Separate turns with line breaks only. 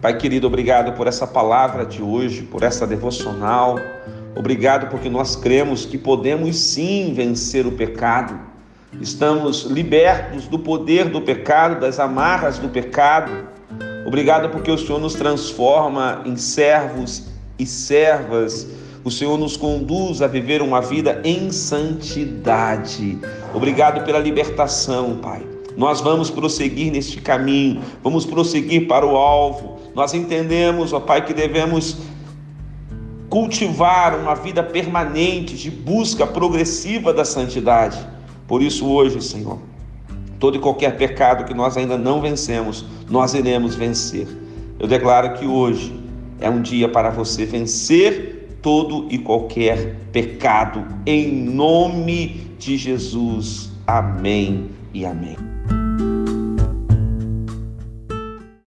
Pai querido, obrigado por essa palavra de hoje, por essa devocional. Obrigado porque nós cremos que podemos sim vencer o pecado. Estamos libertos do poder do pecado, das amarras do pecado. Obrigado porque o Senhor nos transforma em servos e servas. O Senhor nos conduz a viver uma vida em santidade. Obrigado pela libertação, Pai. Nós vamos prosseguir neste caminho, vamos prosseguir para o alvo, nós entendemos, ó Pai, que devemos cultivar uma vida permanente de busca progressiva da santidade. Por isso, hoje, Senhor, todo e qualquer pecado que nós ainda não vencemos, nós iremos vencer. Eu declaro que hoje é um dia para você vencer todo e qualquer pecado, em nome de Jesus. Amém e amém.